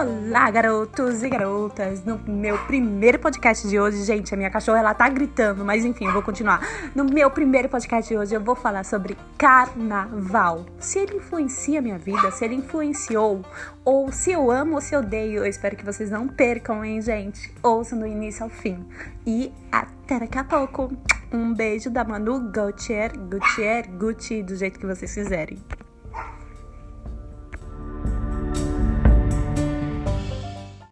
Olá, garotos e garotas! No meu primeiro podcast de hoje, gente, a minha cachorra ela tá gritando, mas enfim, eu vou continuar. No meu primeiro podcast de hoje, eu vou falar sobre carnaval. Se ele influencia a minha vida, se ele influenciou, ou se eu amo ou se eu odeio. Eu espero que vocês não percam, hein, gente? Ouçam do início ao fim. E até daqui a pouco. Um beijo da Manu Gautier, Gautier, Gucci, do jeito que vocês quiserem.